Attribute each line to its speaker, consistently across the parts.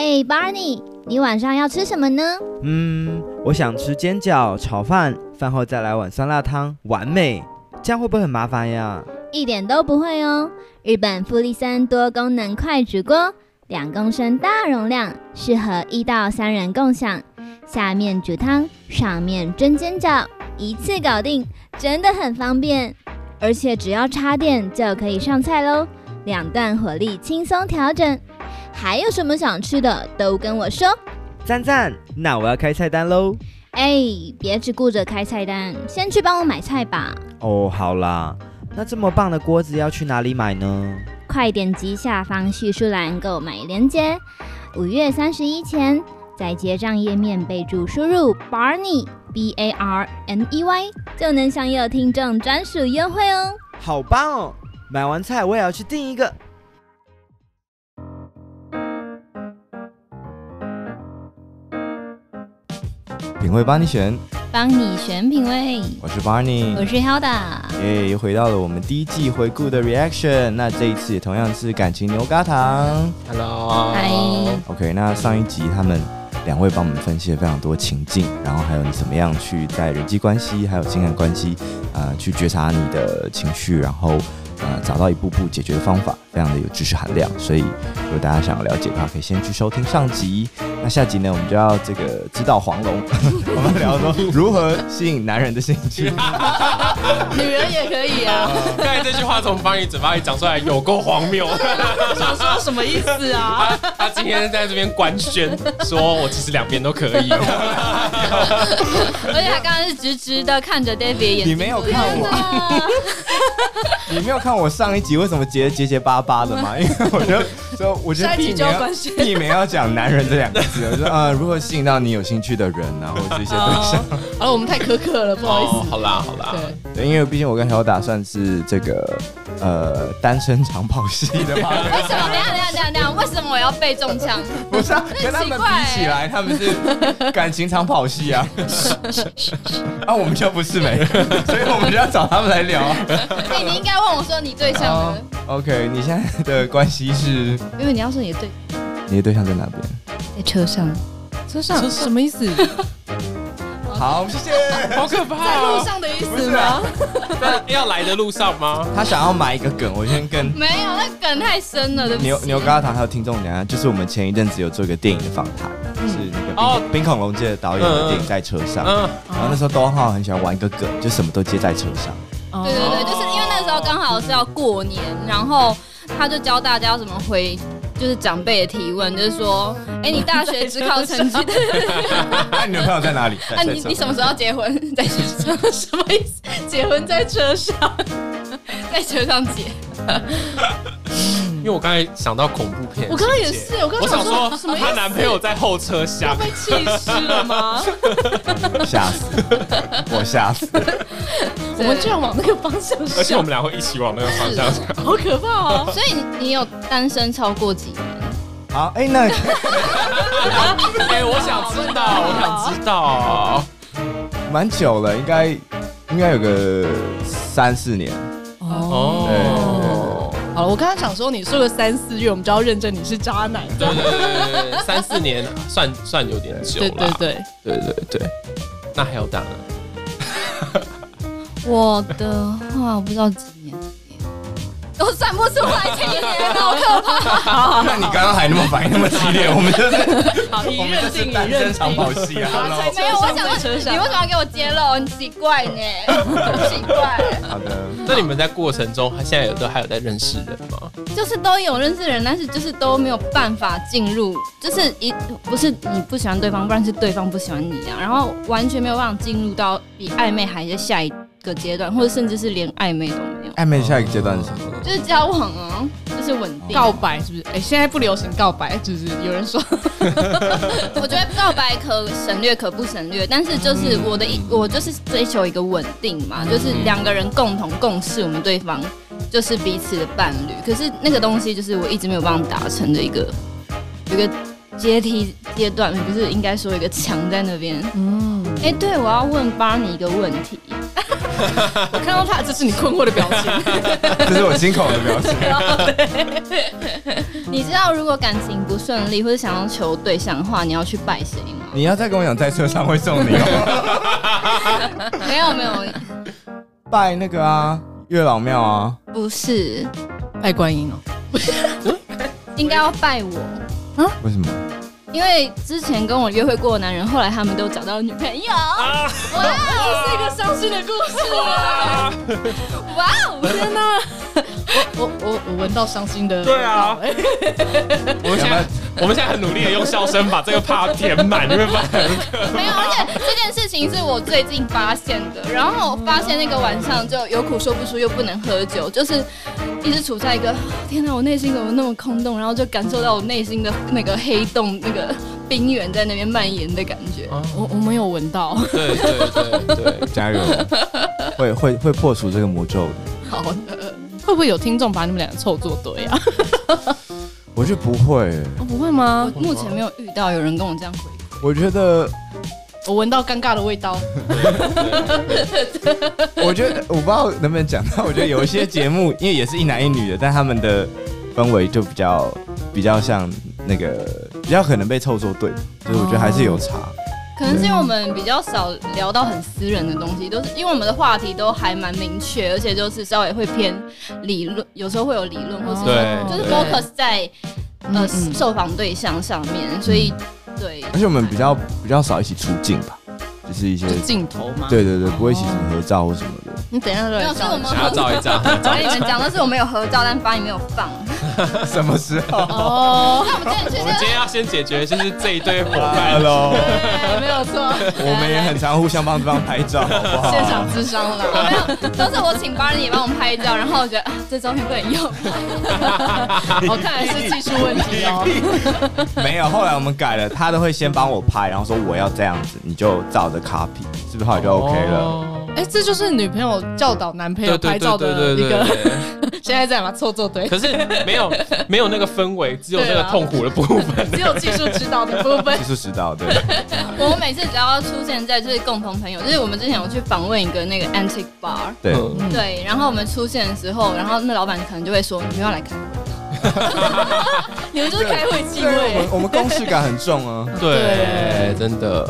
Speaker 1: 哎，Barney，你晚上要吃什么呢？
Speaker 2: 嗯，我想吃煎饺、炒饭，饭后再来碗酸辣汤，完美。这样会不会很麻烦呀？
Speaker 1: 一点都不会哦。日本富力森多功能快煮锅，两公升大容量，适合一到三人共享。下面煮汤，上面蒸煎饺，一次搞定，真的很方便。而且只要插电就可以上菜喽，两段火力轻松调整。还有什么想吃的都跟我说。
Speaker 2: 赞赞，那我要开菜单喽。
Speaker 1: 哎，别只顾着开菜单，先去帮我买菜吧。
Speaker 2: 哦，好啦，那这么棒的锅子要去哪里买呢？
Speaker 1: 快点击下方叙述栏购买链接，五月三十一前在结账页面备注输入 Barney B A R N E Y 就能享有听众专属优惠哦。
Speaker 2: 好棒哦！买完菜我也要去订一个。
Speaker 3: 品味帮你选，
Speaker 1: 帮你选品味。
Speaker 3: 我是 Barney，
Speaker 1: 我是 Hilda。
Speaker 3: 耶，又回到了我们第一季回顾的 reaction。那这一次也同样是感情牛轧糖。
Speaker 4: Hello，
Speaker 1: 嗨。
Speaker 3: OK，那上一集他们两位帮我们分析了非常多情境，然后还有你怎么样去在人际关系还有情感关系，呃，去觉察你的情绪，然后呃找到一步步解决的方法，非常的有知识含量。所以如果大家想要了解的话，可以先去收听上集。那下集呢，我们就要这个知道黄龙，我们聊说如何吸引男人的兴趣，
Speaker 5: 女人也可以啊。
Speaker 4: 刚才这句话从方宇嘴巴里讲出来，有够荒谬。
Speaker 5: 想说什么意思啊？
Speaker 4: 他，他今天在这边官宣，说我其实两边都可以。
Speaker 5: 而且他刚刚是直直的看着 David 眼睛，
Speaker 3: 你没有看我，你没有看我上一集为什么结结结巴巴的吗？因为我觉得说，我觉得避免要避免要讲男人这两个字。我说啊，如何吸引到你有兴趣的人呢、啊？或者这些对象？
Speaker 5: 好了，我们太苛刻了，不好意思。
Speaker 4: 哦、好啦，好啦。
Speaker 3: 对，因为毕竟我跟小打算是这个呃单身长跑系的嘛。
Speaker 5: 为什么？等下，等下，等下，等下，为什么我要被中枪？
Speaker 3: 不是啊，跟他们比起来，他们是感情长跑系啊。啊，我们就不是没，所以我们就要找他们来聊。
Speaker 5: 你你应该问我说你对象呢、
Speaker 3: uh,？OK，你现在的关系是？
Speaker 5: 因为你要说你的对，
Speaker 3: 你的对象在哪边？
Speaker 5: 在车上，车上什么意思？
Speaker 3: 好，谢谢。
Speaker 4: 好可怕，
Speaker 5: 在路上的意思吗？
Speaker 4: 要来的路上吗？
Speaker 3: 他想要埋一个梗，我先跟
Speaker 5: 没有，那梗太深了。
Speaker 3: 牛牛轧糖还有听众讲啊，就是我们前一阵子有做一个电影的访谈，是那个哦，冰恐龙界的导演的电影在车上，然后那时候东浩很喜欢玩一个梗，就什么都接在车上。
Speaker 5: 对对对，就是因为那时候刚好是要过年，然后他就教大家要怎么回。就是长辈的提问，就是说，哎、欸，你大学只考成绩？
Speaker 3: 那你女朋友在哪里？
Speaker 5: 那、啊、你你什么时候要结婚？在车上？什么意思？结婚在车上？在车上结？
Speaker 4: 因为我刚才想到恐怖片，
Speaker 5: 我刚刚也是，我刚刚想说，
Speaker 4: 说她男朋友在后车厢
Speaker 5: 被气死了吗？
Speaker 3: 吓死！我吓死！
Speaker 5: 我们居然往那个方向想，
Speaker 4: 而且我们俩会一起往那个方向想，
Speaker 5: 好可怕哦！所以你你有单身超过几年？
Speaker 3: 好，哎、欸，那
Speaker 4: 哎、欸，我想知道，我想知道，
Speaker 3: 蛮久了，应该应该有个三四年
Speaker 5: 哦。对。好了，我刚刚想说，你说个三四月，我们就要认证你是渣男。
Speaker 4: 对对对对，三四年算算有点久了。对
Speaker 5: 对对
Speaker 4: 对对对，那还有大呢？
Speaker 5: 我的话，我不知道几年。都算不出来，好可怕。
Speaker 3: 那你刚刚还那么反应那么激烈，我们就是
Speaker 5: 好，我们这是单
Speaker 3: 身长跑戏啊。
Speaker 5: 没有，我想问你为什么要给我揭露？很奇怪呢，很奇怪。
Speaker 3: 好的，
Speaker 4: 那你们在过程中，现在有都还有在认识人吗？
Speaker 5: 就是都有认识人，但是就是都没有办法进入，就是一不是你不喜欢对方，不然是对方不喜欢你啊，然后完全没有办法进入到比暧昧还是下一个阶段，或者甚至是连暧昧都没有。
Speaker 3: 暧昧下一个阶段是什么？
Speaker 5: 就是交往啊，就是稳定。告白是不是？哎、欸，现在不流行告白，就是有人说。我觉得告白可省略，可不省略。但是就是我的一，我就是追求一个稳定嘛，就是两个人共同共事，我们对方就是彼此的伴侣。可是那个东西就是我一直没有办法达成的一个，一个阶梯阶段，不是应该说一个墙在那边。嗯。哎、欸，对，我要问巴尼一个问题。我看到他，这是你困惑的表情，
Speaker 3: 这是我惊恐的表情。
Speaker 5: 你知道如果感情不顺利或者想要求对象的话，你要去拜谁吗？
Speaker 3: 你要再跟我讲，在车上会送你哦。
Speaker 5: 没有没有，
Speaker 3: 拜那个啊，月老庙啊。
Speaker 5: 不是，
Speaker 6: 拜观音哦。
Speaker 5: 应该要拜我
Speaker 3: 啊？为什么？
Speaker 5: 因为之前跟我约会过的男人，后来他们都找到了女朋友。啊、哇，这是一个伤心的故事啊！哇哦，
Speaker 6: 天哪！我我我我闻到伤心的。
Speaker 4: 对啊。我们现在我们现在很努力的用笑声把这个怕填满，因为发现
Speaker 5: 没有，而且这件事情是我最近发现的。然后我发现那个晚上就有苦说不出，又不能喝酒，就是一直处在一个天哪，我内心怎么那么空洞？然后就感受到我内心的那个黑洞，那个冰原在那边蔓延的感觉。
Speaker 6: 啊、我我没有闻到。
Speaker 4: 对对对对，
Speaker 3: 加油！会会会破除这个魔咒的。
Speaker 6: 好的。会不会有听众把你们两个凑作对啊？
Speaker 3: 我觉得不会、欸，
Speaker 6: 哦，不会吗？
Speaker 5: 我目前没有遇到有人跟我这样回。
Speaker 3: 我觉得
Speaker 6: 我闻到尴尬的味道。
Speaker 3: 我觉得我不知道能不能讲到，我觉得有一些节目，因为也是一男一女的，但他们的氛围就比较比较像那个比较可能被凑作对，所以我觉得还是有差。
Speaker 5: 可能是因为我们比较少聊到很私人的东西，都是因为我们的话题都还蛮明确，而且就是稍微会偏理论，有时候会有理论，或是说就是 focus 在呃受访对象上面，所以对。
Speaker 3: 而且我们比较比较少一起出镜吧。就是一些
Speaker 6: 镜头嘛，
Speaker 3: 对对对，不会一起什么合照或什么的。
Speaker 6: 你等一下，没有，
Speaker 5: 是我们
Speaker 4: 想要照一张。
Speaker 5: 我跟你们讲的是我们有合照，但发你没有放。
Speaker 3: 什么时候？
Speaker 5: 哦，那我们今天，
Speaker 4: 我们今天要先解决就是这一堆伙伴 喽。
Speaker 6: 没有错，
Speaker 3: 我们也很常互相帮对方拍照，好不好？
Speaker 6: 现场智商了，
Speaker 5: 没有，都是我请 Barney 也帮我们拍照，然后我觉得啊，这照片不能用。
Speaker 6: 我看来是技术问题哦。
Speaker 3: 没有，后来我们改了，他都会先帮我拍，然后说我要这样子，你就照着。Copy 是不是后来就 OK 了？
Speaker 6: 哎、欸，这就是女朋友教导男朋友拍照的一个。现在在吗？凑作对。
Speaker 4: 可是没有没有那个氛围，只有那个痛苦的部分，
Speaker 6: 啊、只有技术指导的部分。
Speaker 3: 技术指导对。
Speaker 5: 我们每次只要出现在就是共同朋友，就是我们之前有去访问一个那个 antique bar，
Speaker 3: 对、
Speaker 5: 嗯、对，然后我们出现的时候，然后那老板可能就会说：“你们要来看。”
Speaker 6: 你们就是开会机会，
Speaker 3: 我们我们公事感很重啊。
Speaker 4: 对，真的，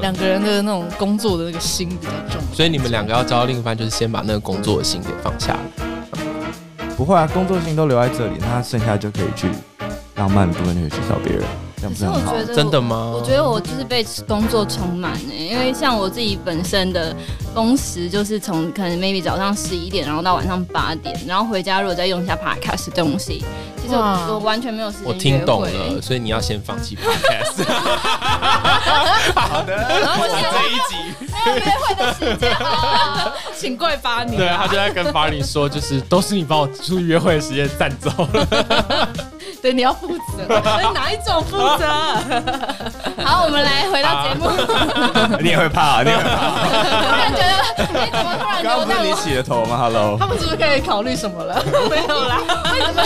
Speaker 6: 两个人的那种工作的那个心比较重，
Speaker 4: 所以你们两个要交另一半，就是先把那个工作的心给放下。
Speaker 3: 不会啊，工作心都留在这里，那剩下就可以去浪漫部分，就可以去找别人。
Speaker 5: 可是我觉得，
Speaker 4: 真的吗？
Speaker 5: 我觉得我就是被工作充满呢，因为像我自己本身的工时就是从可能 maybe 早上十一点，然后到晚上八点，然后回家如果再用一下 podcast 东西，其实我，我完全没有时间。
Speaker 4: 我听懂了，所以你要先放弃 podcast。
Speaker 3: 好的，
Speaker 4: 然后这一集
Speaker 5: 没有约会的时间，
Speaker 6: 请跪巴尼。
Speaker 4: 对，他就在跟巴尼说，就是都是你把我出去约会的时间占走了。
Speaker 6: 对，你要负责，哪一种负责？
Speaker 5: 好，我们来回到节目。
Speaker 3: 你也会怕啊？你也会怕？
Speaker 5: 突然觉得，你怎么突然？刚
Speaker 3: 不是你起的头吗？Hello，
Speaker 6: 他们是不是可以考虑什么了？没有啦，为什么？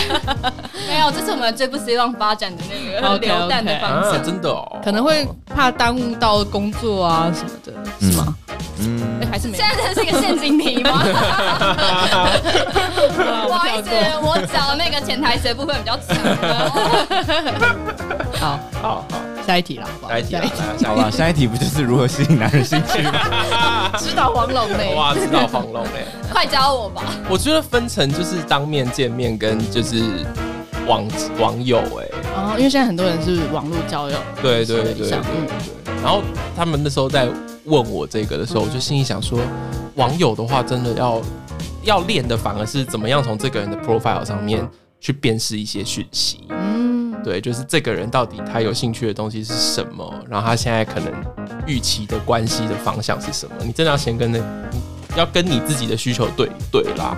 Speaker 5: 没有，这是我们最不希望发展的那个流弹的方式。
Speaker 4: 真的哦，
Speaker 6: 可能会怕耽误到工作啊什么的，是吗？
Speaker 3: 嗯，
Speaker 6: 还是没。
Speaker 5: 现在这是一个陷阱题吗？不好意思，我找那个潜台词的部分比较强。
Speaker 6: 好好好，下一题了，好不好？
Speaker 4: 下一题，
Speaker 3: 好了，下一题不就是如何吸引男人兴趣吗？
Speaker 6: 指导黄龙嘞，
Speaker 4: 哇，指导黄龙嘞，
Speaker 5: 快教我吧！
Speaker 4: 我觉得分成就是当面见面跟就是网网友哎，
Speaker 6: 哦，因为现在很多人是网络交友，
Speaker 4: 对对对对对。然后他们那时候在问我这个的时候，我就心里想说，网友的话真的要要练的，反而是怎么样从这个人的 profile 上面。去辨识一些讯息，嗯，对，就是这个人到底他有兴趣的东西是什么，然后他现在可能预期的关系的方向是什么？你真的要先跟那，要跟你自己的需求对对啦，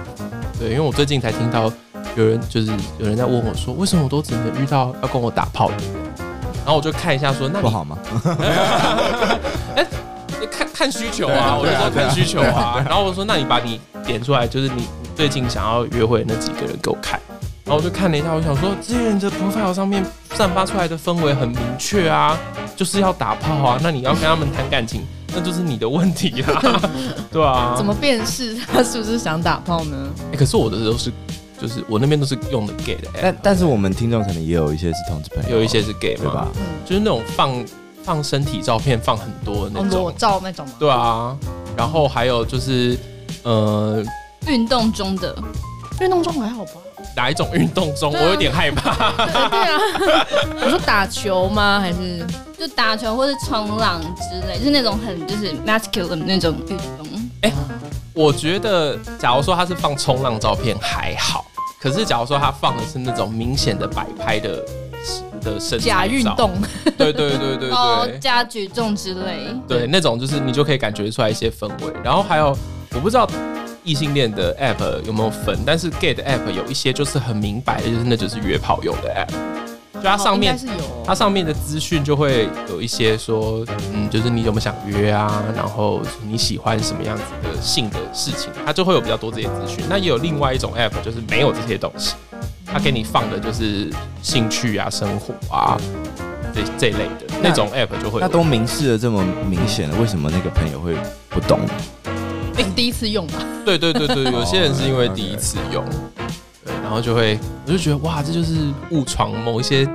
Speaker 4: 对，因为我最近才听到有人就是有人在问我说，为什么我都只能遇到要跟我打炮的人？然后我就看一下说，那
Speaker 3: 不好吗？
Speaker 4: 哎，看看需求啊，我就说看需求啊，然后我说，那你把你点出来，就是你最近想要约会的那几个人给我看。然后我就看了一下，我想说，这些人的 profile 上面散发出来的氛围很明确啊，就是要打炮啊。那你要跟他们谈感情，那就是你的问题啦，对啊。
Speaker 6: 怎么辨识他是不是想打炮呢？
Speaker 4: 欸、可是我的都是就是我那边都是用的 gay 的 app，
Speaker 3: 但但是我们听众可能也有一些是同志朋友，
Speaker 4: 有一些是 gay
Speaker 3: 对吧？
Speaker 6: 嗯，
Speaker 4: 就是那种放放身体照片放很多的那种，
Speaker 6: 裸照那种吗？
Speaker 4: 对啊，然后还有就是呃，
Speaker 5: 运动中的，
Speaker 6: 运动中还好吧？
Speaker 4: 哪一种运动中？
Speaker 6: 啊
Speaker 4: 我有点害怕。
Speaker 6: 对啊，我说打球吗？还是
Speaker 5: 就打球或是冲浪之类，就是那种很就是 masculine 的那种运动。
Speaker 4: 我觉得，假如说他是放冲浪照片还好，可是假如说他放的是那种明显的摆拍的的身材
Speaker 6: 假运
Speaker 4: 照，
Speaker 6: 动？
Speaker 4: 对对对对对
Speaker 5: 哦，
Speaker 4: 对，
Speaker 5: 加举重之类。
Speaker 4: 对那种就是你就可以感觉出来一些氛围。然后还有，我不知道异性恋的 app 有没有分，但是 gay 的 app 有一些就是很明白的，就是那就是约炮用的 app，就它上面它上面的资讯就会有一些说，嗯，就是你有没有想约啊，然后你喜欢什么样子的性的事情，它就会有比较多这些资讯。那也有另外一种 app，就是没有这些东西，它给你放的就是兴趣啊、生活啊这这一类的那种 app 就会有
Speaker 3: 那都明示的这么明显了，为什么那个朋友会不懂？
Speaker 6: 哎，第一次用吧？
Speaker 4: 对对对对，有些人是因为第一次用，对，然后就会我就觉得哇，这就是误闯某一些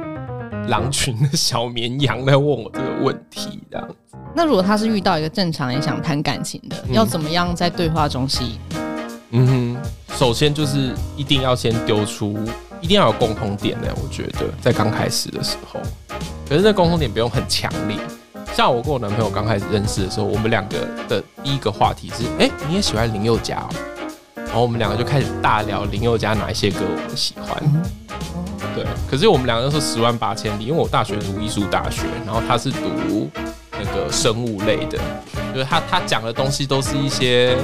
Speaker 4: 狼群的小绵羊来问我这个问题，这样子。
Speaker 6: 那如果他是遇到一个正常也想谈感情的，
Speaker 4: 嗯
Speaker 6: 要怎么样在对话中吸引？
Speaker 4: 嗯哼，首先就是一定要先丢出，一定要有共同点呢。我觉得在刚开始的时候，可是这共同点不用很强烈。像我跟我男朋友刚开始认识的时候，我们两个的第一个话题是：哎、你也喜欢林宥嘉哦？然后我们两个就开始大聊林宥嘉哪一些歌我们喜欢。对，可是我们两个都是十万八千里，因为我大学读艺术大学，然后他是读那个生物类的，就是他他讲的东西都是一些。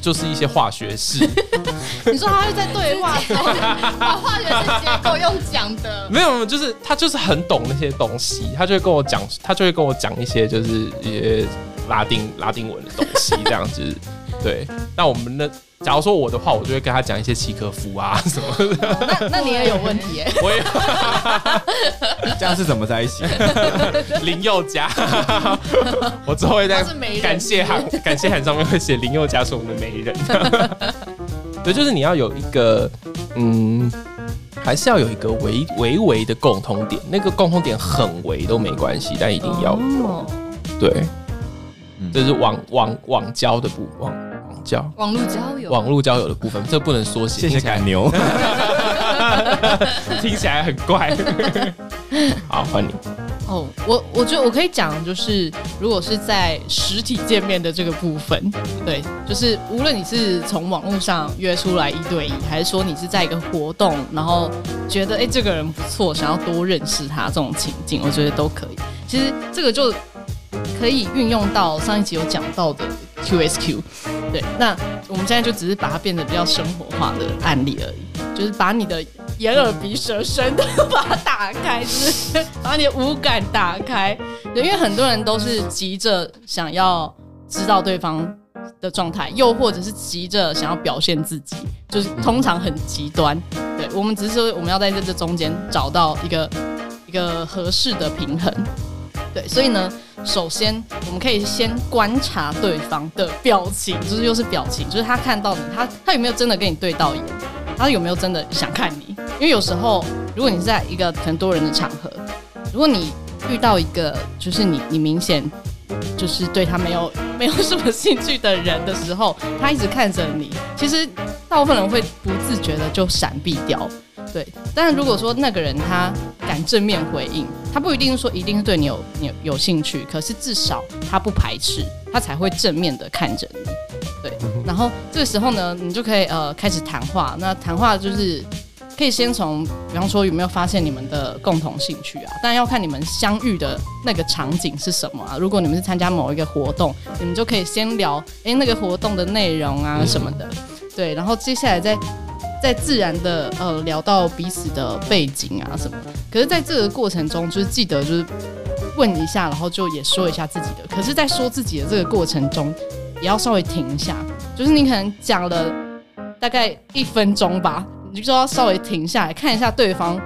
Speaker 4: 就就是一些化学式，
Speaker 6: 你说他会在对话中，
Speaker 5: 把化学式结构用讲的，
Speaker 4: 没有没有，就是他就是很懂那些东西，他就会跟我讲，他就会跟我讲一些就是一些拉丁拉丁文的东西这样子。对，那我们的假如说我的话，我就会跟他讲一些契诃夫啊 什么的。
Speaker 6: 那那你也有问题耶、
Speaker 4: 我也
Speaker 3: 这样是怎么在一起？
Speaker 4: 林宥嘉，我之后会在感谢函感谢函上面会写林宥嘉是我们的媒人。对，就是你要有一个嗯，还是要有一个微微微的共通点，那个共通点很微都没关系，但一定要有。
Speaker 6: 哦
Speaker 4: 对，
Speaker 3: 嗯
Speaker 4: 这是网网网交的部网网交
Speaker 5: 网络交友，
Speaker 4: 网络交友的部分，这不能缩写，
Speaker 3: 谢谢
Speaker 4: 听起来
Speaker 3: 赶牛。
Speaker 4: 听起来很怪。好，换你。
Speaker 6: 哦，我我觉得我可以讲，就是如果是在实体见面的这个部分，对，就是无论你是从网络上约出来一对一，还是说你是在一个活动，然后觉得哎、欸、这个人不错，想要多认识他这种情境，我觉得都可以。其实这个就可以运用到上一集有讲到的 QSQ，对，那我们现在就只是把它变得比较生活化的案例而已，就是把你的眼耳鼻舌身都把它打开，就是把你的五感打开，对，因为很多人都是急着想要知道对方的状态，又或者是急着想要表现自己，就是通常很极端。对，我们只是说我们要在这这中间找到一个一个合适的平衡。对，所以呢，首先我们可以先观察对方的表情，就是又是表情，就是他看到你，他他有没有真的跟你对到眼，他有没有真的想看你？因为有时候，如果你是在一个很多人的场合，如果你遇到一个就是你你明显就是对他没有没有什么兴趣的人的时候，他一直看着你，其实大部分人会不自觉的就闪避掉。对，但是如果说那个人他敢正面回应，他不一定说一定是对你有你有，有兴趣，可是至少他不排斥，他才会正面的看着你。对，然后这个时候呢，你就可以呃开始谈话。那谈话就是可以先从，比方说有没有发现你们的共同兴趣啊？但要看你们相遇的那个场景是什么啊。如果你们是参加某一个活动，你们就可以先聊，诶，那个活动的内容啊什么的。对，然后接下来再。在自然的呃聊到彼此的背景啊什么，可是在这个过程中，就是记得就是问一下，然后就也说一下自己的。可是，在说自己的这个过程中，也要稍微停一下，就是你可能讲了大概一分钟吧，你就说要稍微停下来看一下对方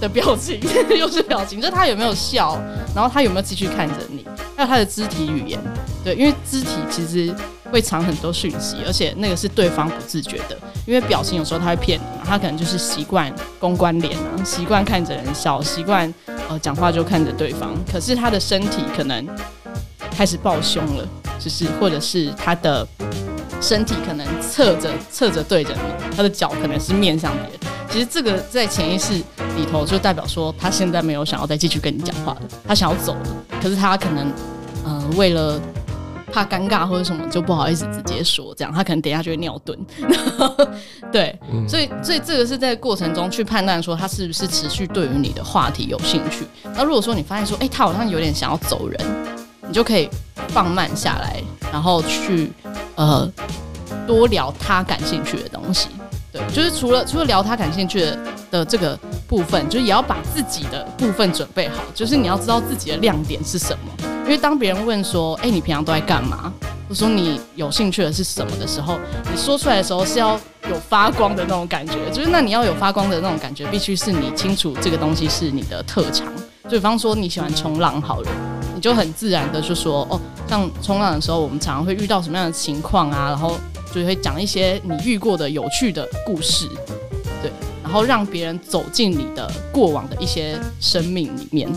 Speaker 6: 的表情，又是表情，就是他有没有笑，然后他有没有继续看着你，还有他的肢体语言。对，因为肢体其实会藏很多讯息，而且那个是对方不自觉的，因为表情有时候他会骗你嘛，他可能就是习惯公关脸啊，习惯看着人笑，习惯呃讲话就看着对方，可是他的身体可能开始抱胸了，就是或者是他的身体可能侧着侧着对着你，他的脚可能是面向别人，其实这个在潜意识里头就代表说他现在没有想要再继续跟你讲话的，他想要走了，可是他可能呃为了。怕尴尬或者什么就不好意思直接说，这样他可能等一下就会尿遁。对，嗯、所以所以这个是在过程中去判断说他是不是持续对于你的话题有兴趣。那如果说你发现说，哎、欸，他好像有点想要走人，你就可以放慢下来，然后去呃多聊他感兴趣的东西。对，就是除了除了聊他感兴趣的的这个部分，就是也要把自己的部分准备好，就是你要知道自己的亮点是什么。因为当别人问说：“哎，你平常都在干嘛？”或者说你有兴趣的是什么的时候，你说出来的时候是要有发光的那种感觉。就是那你要有发光的那种感觉，必须是你清楚这个东西是你的特长。就比方说你喜欢冲浪，好了，你就很自然的就说：“哦，像冲浪的时候，我们常常会遇到什么样的情况啊？”然后就会讲一些你遇过的有趣的故事，对，然后让别人走进你的过往的一些生命里面，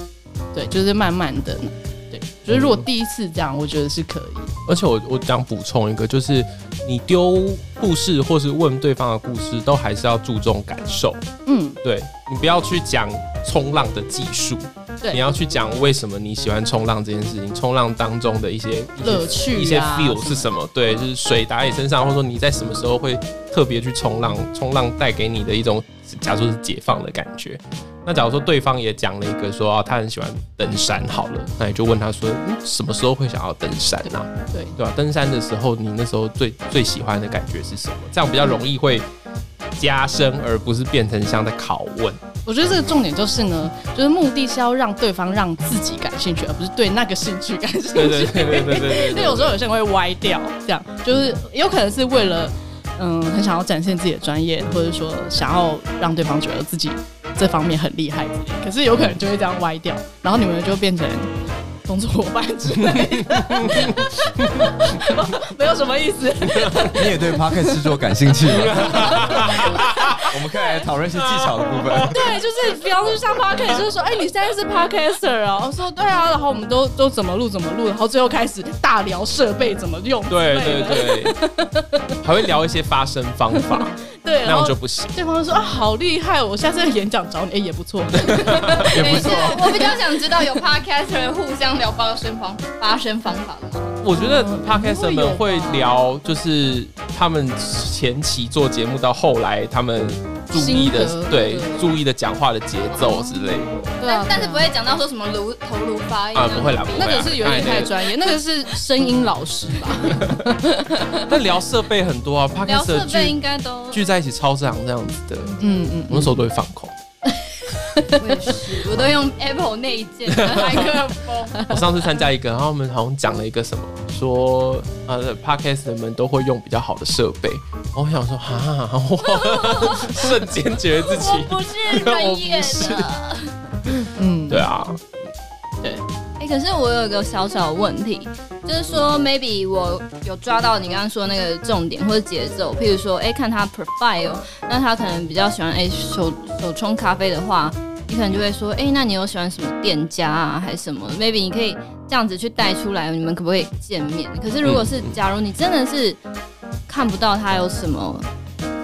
Speaker 6: 对，就是慢慢的。就是如果第一次这样，我觉得是可以。
Speaker 4: 而且我我想补充一个，就是你丢故事或是问对方的故事，都还是要注重感受。嗯，对，你不要去讲冲浪的技术，对，你要去讲为什么你喜欢冲浪这件事情，冲浪当中的一些
Speaker 6: 乐趣、
Speaker 4: 一些 feel 是什么？对，就是水打在你身上，或者说你在什么时候会特别去冲浪，冲浪带给你的一种，假如说是解放的感觉。那假如说对方也讲了一个说啊，他很喜欢登山，好了，那你就问他说，嗯，什么时候会想要登山呢？对对吧？登山的时候，你那时候最最喜欢的感觉是什么？这样比较容易会加深，而不是变成像在拷问。
Speaker 6: 我觉得这个重点就是呢，就是目的是要让对方让自己感兴趣，而不是对那个兴趣感兴趣。对对对对对 有时候有些人会歪掉，这样就是有可能是为了嗯，很想要展现自己的专业，或者说想要让对方觉得自己。这方面很厉害，可是有可能就会这样歪掉，然后你们就变成工作伙伴之类的，没有什么意思。
Speaker 3: 你也对 Podcast 制作感兴趣吗？我们可以来讨论一些技巧的部分。
Speaker 6: 对，就是比方说像 Podcast，就是说，哎，你现在是 Podcaster 啊？我说对啊，然后我们都都怎么录怎么录，然后最后开始大聊设备怎么用。
Speaker 4: 对对对，还会聊一些发声方法。
Speaker 6: 对，
Speaker 4: 那样就不行。
Speaker 6: 对方就说啊，好厉害，我下次演讲找你，哎，也不错，
Speaker 4: 也不错。
Speaker 5: 我比较想知道有 Podcaster 互相聊发声方发声方法的吗？
Speaker 4: 我觉得 Podcaster 们会聊，就是他们前期做节目到后来他们。注意的，对，注意的讲话的节奏之类的。
Speaker 5: 但但是不会讲到说什么颅头颅发音
Speaker 4: 啊，不会啦，
Speaker 6: 那个是有点太专业，那个是声音老师吧。
Speaker 4: 那聊设备很多啊
Speaker 5: ，Podcast 设备应该都
Speaker 4: 聚在一起超这样这样子的。嗯嗯，我那时候都会放空。
Speaker 5: 我也是，我都用 Apple 内建麦克风。
Speaker 4: 我上次参加一个，然后我们好像讲了一个什么，说呃，Podcast 们都会用比较好的设备。然后我想说，哈，我 瞬间觉得自己
Speaker 5: 我不是专业的。
Speaker 4: 嗯，对啊，
Speaker 5: 对。哎、欸，可是我有一个小小的问题，就是说，maybe 我有抓到你刚刚说的那个重点或者节奏，譬如说，哎、欸，看他 profile，那他可能比较喜欢哎、欸、手手冲咖啡的话，你可能就会说，哎、欸，那你有喜欢什么店家啊，还是什么？maybe 你可以这样子去带出来，你们可不可以见面？可是如果是假如你真的是看不到他有什么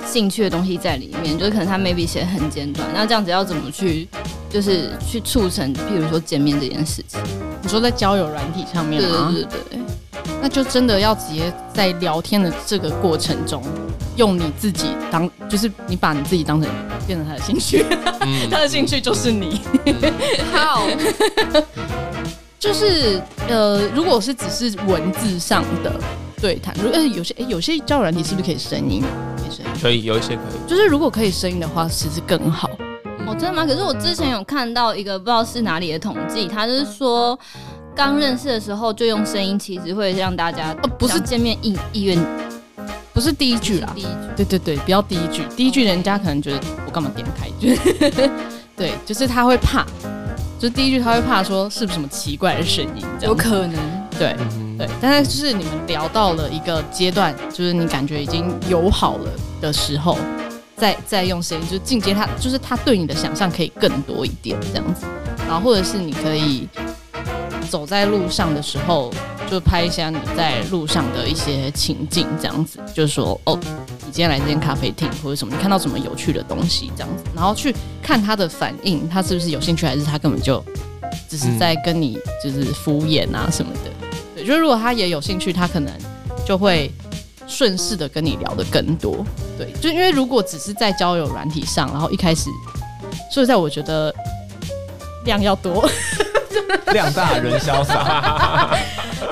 Speaker 5: 兴趣的东西在里面，就是可能他 maybe 写很简短，那这样子要怎么去？就是去促成，譬如说见面这件事情。
Speaker 6: 你说在交友软体上面吗？
Speaker 5: 对对对，
Speaker 6: 那就真的要直接在聊天的这个过程中，用你自己当，就是你把你自己当成变成他的兴趣，嗯、他的兴趣就是你。
Speaker 5: 好，
Speaker 6: 就是呃，如果是只是文字上的对谈，如果有些哎，有些交友软体是不是可以声音？可以声音，
Speaker 4: 可以，有一些可以。
Speaker 6: 就是如果可以声音的话，其实更好。
Speaker 5: 哦，真的吗？可是我之前有看到一个不知道是哪里的统计，他就是说刚认识的时候就用声音，其实会让大家
Speaker 6: 哦，不是
Speaker 5: 见面意意愿，
Speaker 6: 不是第一句啦，第一句，对对对，不要第一句，第一句人家可能觉得我干嘛点开？对，就是他会怕，就是第一句他会怕说是不是什么奇怪的声音，
Speaker 5: 有可能，
Speaker 6: 对。对，但是就是你们聊到了一个阶段，就是你感觉已经友好了的时候，再再用声音，就进阶他，就是他对你的想象可以更多一点这样子，然后或者是你可以走在路上的时候，就拍一下你在路上的一些情境，这样子，就是说哦，你今天来这间咖啡厅或者什么，你看到什么有趣的东西这样子，然后去看他的反应，他是不是有兴趣，还是他根本就只是在跟你就是敷衍啊什么的。对，就是如果他也有兴趣，他可能就会。顺势的跟你聊的更多，对，就因为如果只是在交友软体上，然后一开始，所以在我觉得量要多，
Speaker 3: 量大人潇洒。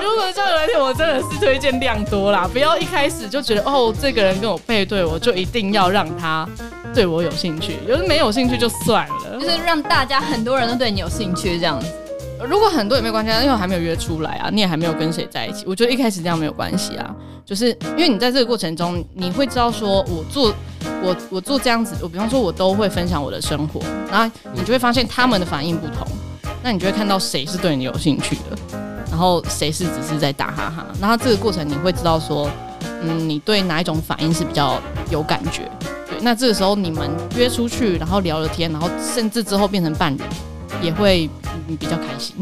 Speaker 6: 如果交友软体，我真的是推荐量多啦，不要一开始就觉得哦，这个人跟我配对，我就一定要让他对我有兴趣，有的没有兴趣就算了，
Speaker 5: 就是让大家很多人都对你有兴趣这样子。
Speaker 6: 如果很多也没关系啊，因为我还没有约出来啊，你也还没有跟谁在一起，我觉得一开始这样没有关系啊。就是因为你在这个过程中，你会知道说我做我我做这样子，我比方说我都会分享我的生活，然后你就会发现他们的反应不同，那你就会看到谁是对你有兴趣的，然后谁是只是在打哈哈。然后这个过程你会知道说，嗯，你对哪一种反应是比较有感觉。对，那这个时候你们约出去，然后聊了天，然后甚至之后变成伴侣，也会。你比较开心，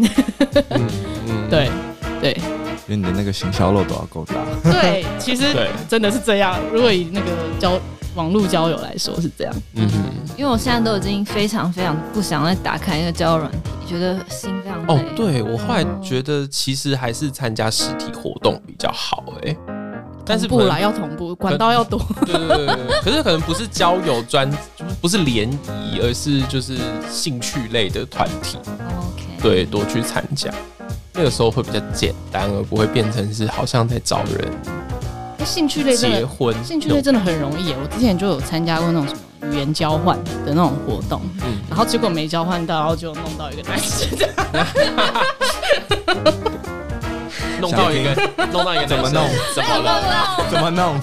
Speaker 6: 嗯嗯、对对，
Speaker 3: 因为你的那个行销漏斗要够大。
Speaker 6: 对，其实真的是这样。如果以那个交网络交友来说是这样，
Speaker 5: 嗯哼，因为我现在都已经非常非常不想再打开那个交友软体，觉得心非常累。
Speaker 4: 哦，对，我后来觉得其实还是参加实体活动比较好，哎。但是
Speaker 6: 不来要同步，管道要多。
Speaker 4: 对对对，对，可是可能不是交友专，就是不是联谊，而是就是兴趣类的团体。OK。对，多去参加，那个时候会比较简单，而不会变成是好像在找人。
Speaker 6: 兴趣类结婚，兴趣类真的很容易。我之前就有参加过那种什么语言交换的那种活动，嗯，然后结果没交换到，然后就弄到一个男生。
Speaker 4: 弄到一个，弄到一个，怎么弄？怎么弄？
Speaker 3: 怎么弄？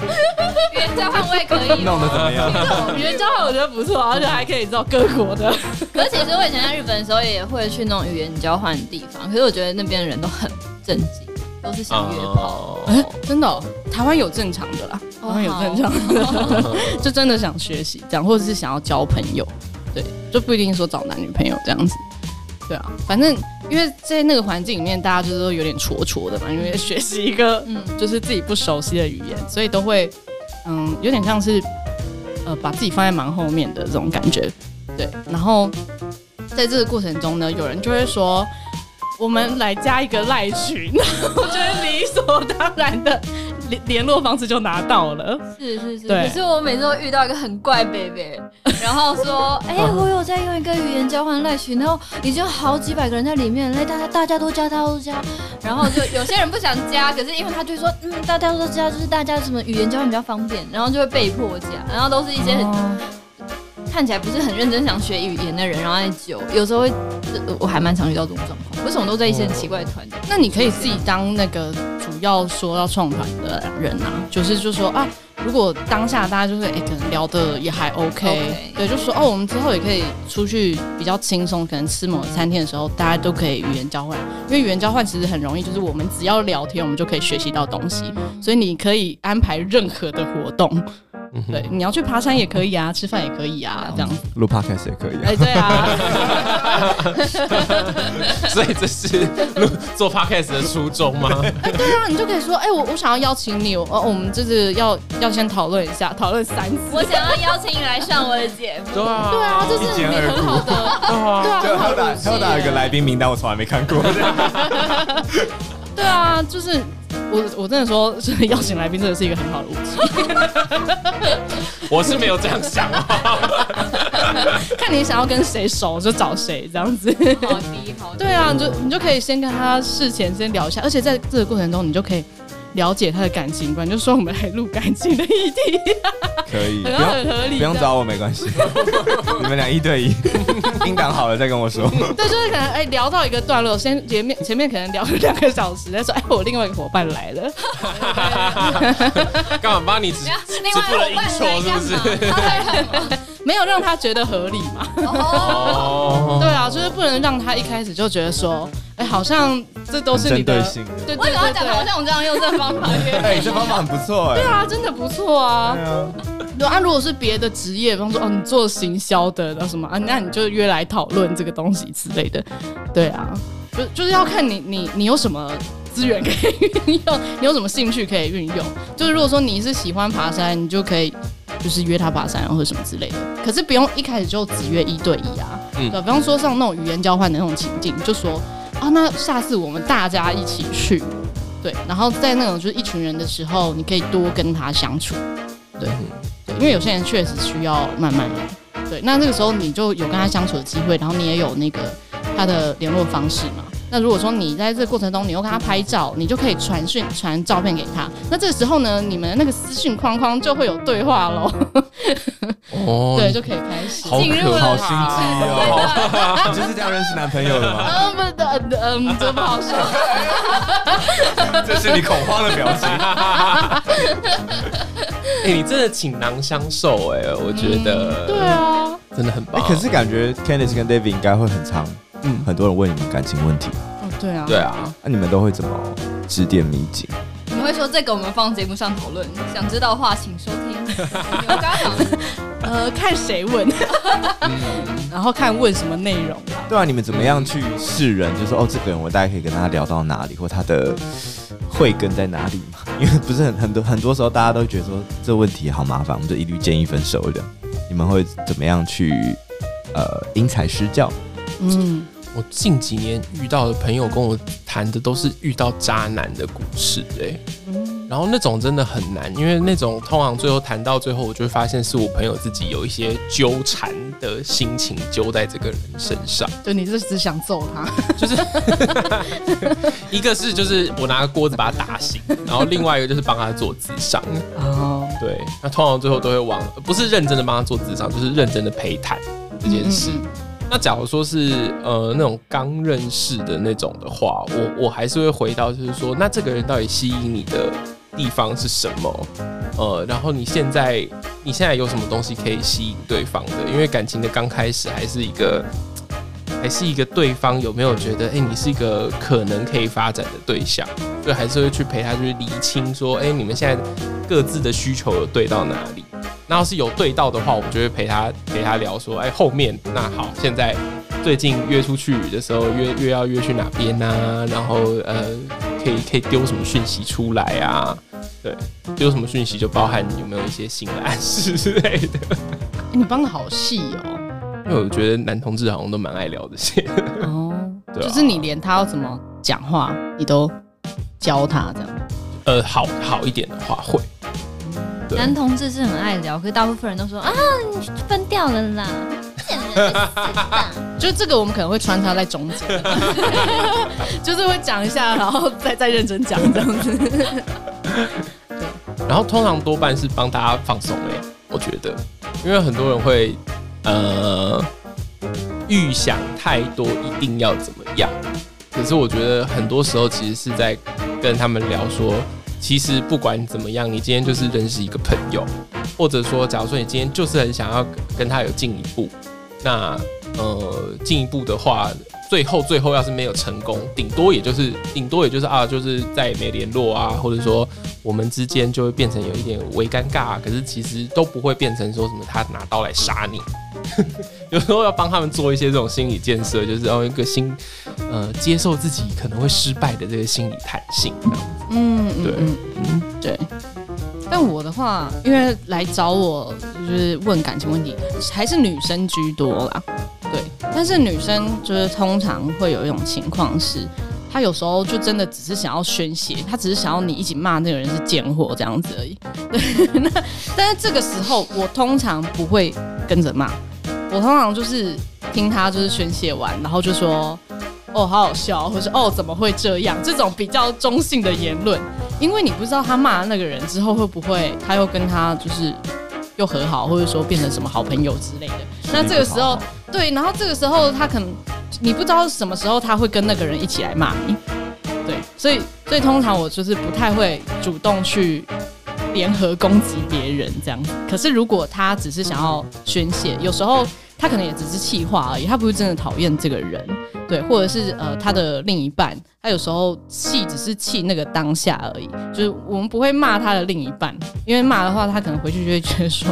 Speaker 5: 语言交换我也可以。
Speaker 3: 弄得怎么样？
Speaker 6: 语言交换我觉得不错，而且还可以做各国的。
Speaker 5: 可是其实我以前在日本的时候也会去那种语言交换的地方，可是我觉得那边的人都很正经，都是想约炮。
Speaker 6: 哎，真的，台湾有正常的啦，台湾有正常的，就真的想学习这样，或者是想要交朋友，对，就不一定说找男女朋友这样子。对啊，反正因为在那个环境里面，大家就是都有点戳戳的嘛，因为学习一个嗯，就是自己不熟悉的语言，所以都会嗯，有点像是呃，把自己放在蛮后面的这种感觉。对，然后在这个过程中呢，有人就会说，我们来加一个赖群，我觉得理所当然的。联联络方式就拿到了，
Speaker 5: 是是是。对。可是我每次都遇到一个很怪 baby，然后说，哎、欸，我有在用一个语言交换赖群，然后已经好几百个人在里面，那大家大家都加，大家都加，然后就有些人不想加，可是因为他就说，嗯，大家都加，就是大家什么语言交换比较方便，然后就会被迫加，然后都是一些很、哦、看起来不是很认真想学语言的人，然后在久，有时候会，我还蛮常遇到这种状况，为什么都在一些很奇怪的团体？
Speaker 6: 那你可以自己当那个主。要说要创团的人啊，就是就说啊，如果当下大家就是哎、欸，可能聊的也还 OK，, okay. 对，就说哦，我们之后也可以出去比较轻松，可能吃某个餐厅的时候，大家都可以语言交换，因为语言交换其实很容易，就是我们只要聊天，我们就可以学习到东西，所以你可以安排任何的活动。对，你要去爬山也可以啊，吃饭也可以啊，这样子。
Speaker 3: 录 podcast 也可以。
Speaker 6: 哎，对啊。
Speaker 4: 所以这是录做 podcast 的初衷吗？
Speaker 6: 哎，对啊，你就可以说，哎，我我想要邀请你，哦，我们就是要要先讨论一下，讨论三次。
Speaker 5: 我想要邀请你来上我的节目。
Speaker 4: 对啊，
Speaker 6: 对啊，这是你很好的。对啊，
Speaker 3: 就他打他打一个来宾名单，我从来没看过。
Speaker 6: 对啊，就是。我我真的说，是 邀请来宾真的是一个很好的武器。
Speaker 4: 我是没有这样想啊，
Speaker 6: 看你想要跟谁熟就找谁这样子。
Speaker 5: 好低好低。
Speaker 6: 对啊，你就你就可以先跟他事前先聊一下，而且在这个过程中你就可以。了解他的感情观，就说我们来录感情的议题，
Speaker 3: 可以，
Speaker 6: 很很合理，
Speaker 3: 不用找我没关系，你们俩一对一，音档好了再跟我说。
Speaker 6: 对，就是可能哎、欸、聊到一个段落，先前面前面可能聊了两个小时，再说哎我另外一个伙伴来了，
Speaker 4: 干嘛帮你只只付了一说是不是？
Speaker 6: 没有让他觉得合理嘛？哦，对啊，就是不能让他一开始就觉得说。好像这都是你
Speaker 3: 对性的。
Speaker 6: 对，
Speaker 5: 我以为他讲好像我这样用这个方法约。
Speaker 3: 哎，这方法很不错哎。
Speaker 6: 对啊，真的不错啊。
Speaker 3: 对啊。
Speaker 6: 对啊，如果是别的职业，比方说哦，你做行销的，那什么啊，那你就约来讨论这个东西之类的。对啊，就就是要看你你你有什么资源可以运用，你有什么兴趣可以运用。就是如果说你是喜欢爬山，你就可以就是约他爬山或者什么之类的。可是不用一开始就只约一对一啊。嗯。对，比方说像那种语言交换的那种情境，就说啊，那下次我们大家一起去。对，然后在那种就是一群人的时候，你可以多跟他相处。对。对，因为有些人确实需要慢慢来，对，那那个时候你就有跟他相处的机会，然后你也有那个他的联络方式嘛。那如果说你在这个过程中，你又跟他拍照，你就可以传讯传照片给他。那这个时候呢，你们的那个私讯框框就会有对话喽。哦，对，就可以开始
Speaker 3: 进入了。好心机哦，你就是这样认识男朋友的吗？
Speaker 6: 嗯，不的，嗯，这不好说。
Speaker 3: 这是你恐慌的表情。
Speaker 4: 哎、欸，你真的倾囊相授哎，我觉得。
Speaker 6: 对啊，
Speaker 4: 真的很棒。
Speaker 3: 哎、欸，可是感觉 Candice 跟 David 应该会很常。嗯，很多人问你们感情问题。
Speaker 6: 哦，对啊，
Speaker 4: 对啊，
Speaker 3: 那、啊、你们都会怎么指点迷津？
Speaker 5: 你会说这个我们放节目上讨论，想知道的话请收听。我刚刚
Speaker 6: 呃，看谁问，然后看问什么内容。
Speaker 3: 对啊，你们怎么样去示人？就是说哦，这个人我大概可以跟他聊到哪里，或他的慧根在哪里嘛？因为不是很很多很多时候大家都觉得说这问题好麻烦，我们就一律建议分手这样。你们会怎么样去呃因材施教？
Speaker 4: 嗯。我近几年遇到的朋友跟我谈的都是遇到渣男的故事，哎，然后那种真的很难，因为那种通常最后谈到最后，我就会发现是我朋友自己有一些纠缠的心情揪在这个人身上。
Speaker 6: 对你是只想揍他，
Speaker 4: 就是 一个是就是我拿个锅子把他打醒，然后另外一个就是帮他做智商。哦，对，那通常最后都会往不是认真的帮他做智商，就是认真的陪谈这件事。嗯嗯那假如说是呃那种刚认识的那种的话，我我还是会回到就是说，那这个人到底吸引你的地方是什么？呃，然后你现在你现在有什么东西可以吸引对方的？因为感情的刚开始还是一个还是一个对方有没有觉得哎、你是一个可能可以发展的对象，就还是会去陪他去厘清说，哎、你们现在各自的需求有对到哪里？那要是有对到的话，我就会陪他陪他聊说，哎，后面那好，现在最近约出去的时候，约约要约去哪边呢、啊？然后呃，可以可以丢什么讯息出来啊？对，丢什么讯息就包含有没有一些性的暗示之类的。
Speaker 6: 你帮的好细哦，
Speaker 4: 因为我觉得男同志好像都蛮爱聊这些。哦，对、啊，
Speaker 6: 就是你连他要怎么讲话，你都教他这样。
Speaker 4: 呃，好好一点的话会。
Speaker 1: 男同志是很爱聊，可是大部分人都说啊，你分掉了啦，
Speaker 6: 就这个我们可能会穿插在中间，就是会讲一下，然后再再认真讲这样子。
Speaker 4: 对，然后通常多半是帮大家放松诶，我觉得，因为很多人会呃预想太多，一定要怎么样，可是我觉得很多时候其实是在跟他们聊说。其实不管怎么样，你今天就是认识一个朋友，或者说，假如说你今天就是很想要跟他有进一步，那呃进一步的话，最后最后要是没有成功，顶多也就是顶多也就是啊，就是再也没联络啊，或者说我们之间就会变成有一点微尴尬，可是其实都不会变成说什么他拿刀来杀你。有时候要帮他们做一些这种心理建设，就是要一个心呃接受自己可能会失败的这个心理弹性。
Speaker 6: 嗯，对，嗯，对。但我的话，因为来找我就是问感情问题，还是女生居多啦。对，但是女生就是通常会有一种情况是，她有时候就真的只是想要宣泄，她只是想要你一起骂那个人是贱货这样子而已。对，那但是这个时候我通常不会跟着骂，我通常就是听他就是宣泄完，然后就说。哦，好好笑，或是哦，怎么会这样？这种比较中性的言论，因为你不知道他骂了那个人之后会不会他又跟他就是又和好，或者说变成什么好朋友之类的。那这个时候，对，然后这个时候他可能你不知道什么时候他会跟那个人一起来骂你，对，所以所以通常我就是不太会主动去联合攻击别人这样。可是如果他只是想要宣泄，有时候他可能也只是气话而已，他不是真的讨厌这个人。对，或者是呃他的另一半，他有时候气只是气那个当下而已，就是我们不会骂他的另一半，因为骂的话他可能回去就会觉得说。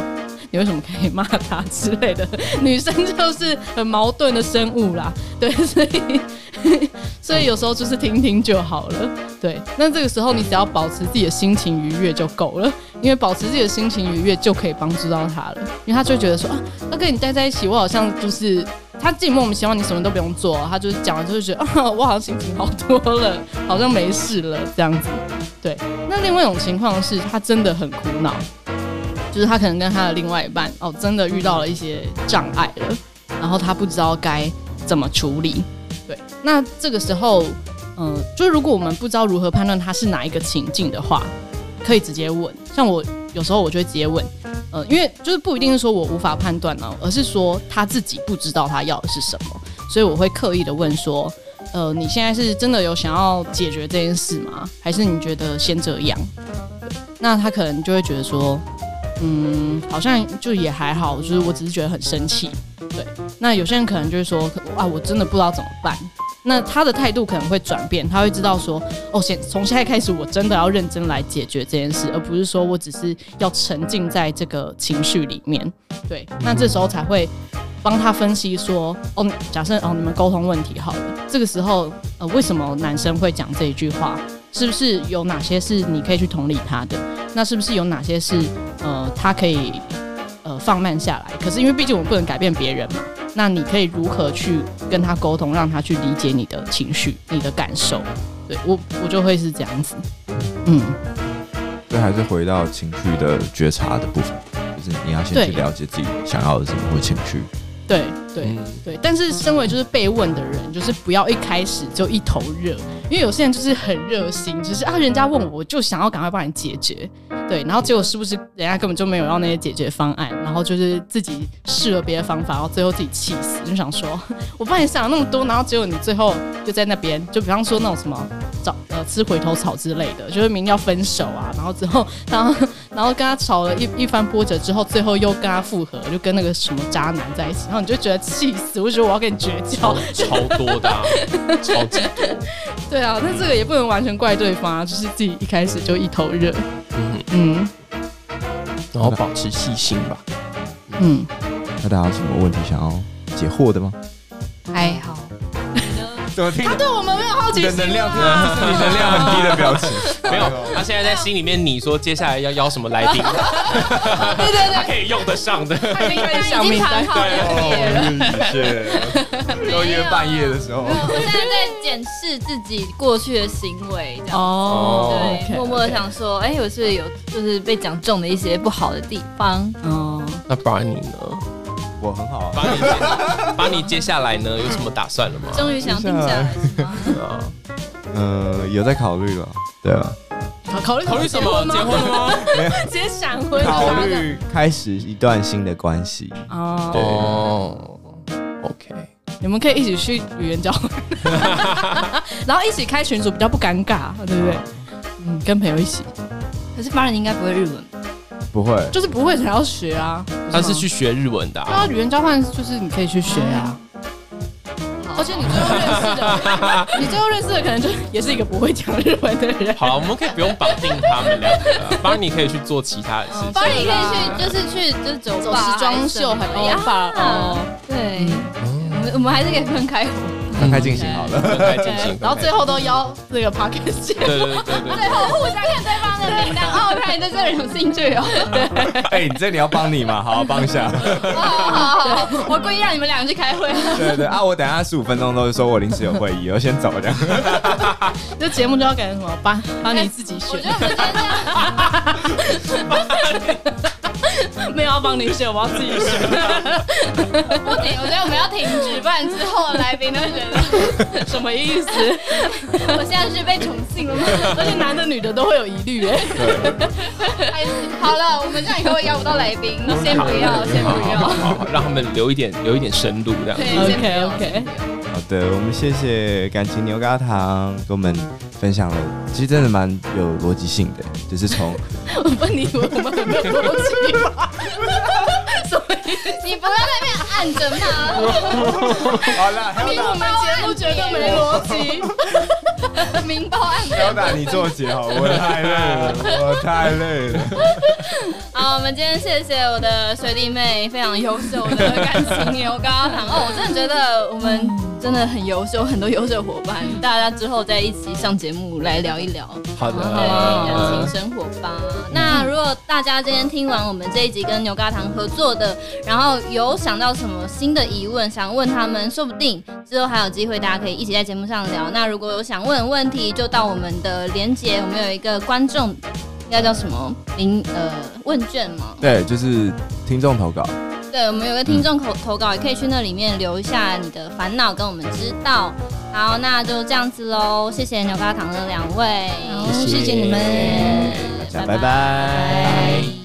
Speaker 6: 你为什么可以骂他之类的？女生就是很矛盾的生物啦，对，所以 所以有时候就是听听就好了，对。那这个时候你只要保持自己的心情愉悦就够了，因为保持自己的心情愉悦就可以帮助到他了，因为他就觉得说啊，他跟你待在一起，我好像就是他自己莫名其妙，你什么都不用做，他就是讲就会觉得啊，我好像心情好多了，好像没事了这样子。对，那另外一种情况是他真的很苦恼。就是他可能跟他的另外一半哦，真的遇到了一些障碍了，然后他不知道该怎么处理。对，那这个时候，嗯、呃，就如果我们不知道如何判断他是哪一个情境的话，可以直接问。像我有时候我就会直接问，呃，因为就是不一定是说我无法判断呢，而是说他自己不知道他要的是什么，所以我会刻意的问说，呃，你现在是真的有想要解决这件事吗？还是你觉得先这样？那他可能就会觉得说。嗯，好像就也还好，就是我只是觉得很生气。对，那有些人可能就是说啊，我真的不知道怎么办。那他的态度可能会转变，他会知道说，哦，现从现在开始，我真的要认真来解决这件事，而不是说我只是要沉浸在这个情绪里面。对，那这时候才会帮他分析说，哦，假设哦，你们沟通问题好了，这个时候呃，为什么男生会讲这一句话？是不是有哪些是你可以去同理他的？那是不是有哪些是呃他可以呃放慢下来？可是因为毕竟我们不能改变别人嘛，那你可以如何去跟他沟通，让他去理解你的情绪、你的感受？对，我我就会是这样子，嗯，
Speaker 3: 所以，还是回到情绪的觉察的部分，就是你要先去了解自己想要的什么或情绪。
Speaker 6: 对对、嗯、对，但是身为就是被问的人，就是不要一开始就一头热，因为有些人就是很热心，就是啊，人家问我，我就想要赶快帮你解决，对，然后结果是不是人家根本就没有要那些解决方案，然后就是自己试了别的方法，然后最后自己气死，就想说我帮你想了那么多，然后结果你最后就在那边，就比方说那种什么找呃吃回头草之类的，就是明要分手啊，然后之后然后然后跟他吵了一一番波折之后，最后又跟他复合，就跟那个什么渣男在一起，然后。你就觉得气死，我就觉得我要跟你绝交，
Speaker 4: 超多的、啊，超级多。
Speaker 6: 对啊，那这个也不能完全怪对方啊，就是自己一开始就一头热。嗯嗯，
Speaker 4: 然后保持细心吧。
Speaker 6: 嗯，
Speaker 3: 那大家有什么问题想要解惑的吗？
Speaker 5: 还好。
Speaker 6: 他对我们没有好奇心，
Speaker 3: 能量，你能量很低的表情，
Speaker 4: 没有。他现在在心里面你说接下来要邀什么来宾，
Speaker 5: 对对对，
Speaker 4: 他可以用得上的，
Speaker 5: 他已经想明白好了，
Speaker 3: 是，都约半夜的时候。
Speaker 5: 我现在在检视自己过去的行为，这样
Speaker 6: 哦，
Speaker 5: 对，默默的想说，哎，我是不是有就是被讲中的一些不好的地方？
Speaker 6: 哦，
Speaker 4: 那 Barney 呢？
Speaker 3: 我很好啊，
Speaker 4: 把你 把你接下来呢有什么打算了吗？
Speaker 5: 终于想定下来是吗？
Speaker 3: 嗯，有在考虑了，对啊。
Speaker 6: 考虑
Speaker 4: 考虑什么？结婚了吗？
Speaker 6: 没有，直接闪婚。
Speaker 3: 考虑开始一段新的关系。
Speaker 6: 哦，
Speaker 4: 对，OK。
Speaker 6: 你们可以一起去语言交换，然后一起开群组，比较不尴尬，对不对？嗯，跟朋友一起。
Speaker 5: 可是发人应该不会日文。
Speaker 3: 不会，
Speaker 6: 就是不会才要学啊。
Speaker 4: 他是去学日文的啊。
Speaker 6: 对啊，语言交换就是你可以去学啊。而且你最后认识的，你最后认识的可能就也是一个不会讲日文的人。
Speaker 4: 好了，我们可以不用绑定他们两个，帮你可以去做其他的事情。
Speaker 5: 帮你可以去，就是去，就是走
Speaker 6: 走时装秀，很欧巴哦。
Speaker 5: 对，我们我们还是可以分开。
Speaker 3: 分开进行好了，
Speaker 4: 分开进行，
Speaker 6: 然后最后都邀那个 podcast
Speaker 4: 对对对对，
Speaker 5: 最后互相看对方的名单哦，看你对这个人有兴趣哦。
Speaker 3: 哎，你这里要帮你嘛，好好帮一下。
Speaker 5: 好好好，我故意让你们两个去开会。
Speaker 3: 对对啊，我等下十五分钟都是说我临时有会议，我先走这样。
Speaker 6: 这节目就要改成什么？帮帮你自己选。没有要帮你选，我要自己选。
Speaker 5: 不停，我觉得我们要停止，不然之后的来宾都会觉得 什么意思？我现在是被宠幸了吗？
Speaker 6: 而且男的女的都会有疑虑哎。
Speaker 5: 好了，我们这样以后会邀不到来宾，先不要，先不要，
Speaker 4: 好，让他们留一点，留一点深度这样。
Speaker 6: OK OK。
Speaker 3: 好的，我们谢谢感情牛轧糖跟我们分享了，其实真的蛮有逻辑性的，就是从。
Speaker 6: 我问你，我们很没有逻辑吗？什么意
Speaker 5: 你不要在那边按着骂。
Speaker 2: 好了，
Speaker 6: 我们节目绝对没逻辑。
Speaker 5: 明报按表。
Speaker 2: 要打你做姐好，我太累了，我太累了。
Speaker 5: 好，我们今天谢谢我的学弟妹，非常优秀的感情牛轧糖哦，我真的觉得我们真的很优秀，很多优秀伙伴，大家之后再一起上节目来聊一聊。
Speaker 4: 好的，
Speaker 5: 对，感情生活吧。那如果大家今天听完我们这一集跟牛轧糖合作的，然后有想到什么新的疑问想问他们，说不定之后还有机会，大家可以一起在节目上聊。那如果有想问的问题，就到我们的连接，我们有一个观众，应该叫什么？名呃问卷吗？
Speaker 3: 对，就是听众投稿。
Speaker 5: 对，我们有个听众投投稿，也可以去那里面留一下你的烦恼，跟我们知道。好，那就这样子喽，谢谢牛轧糖的两位，
Speaker 3: 谢谢，
Speaker 6: 谢谢你们，
Speaker 3: 大家拜拜。拜拜。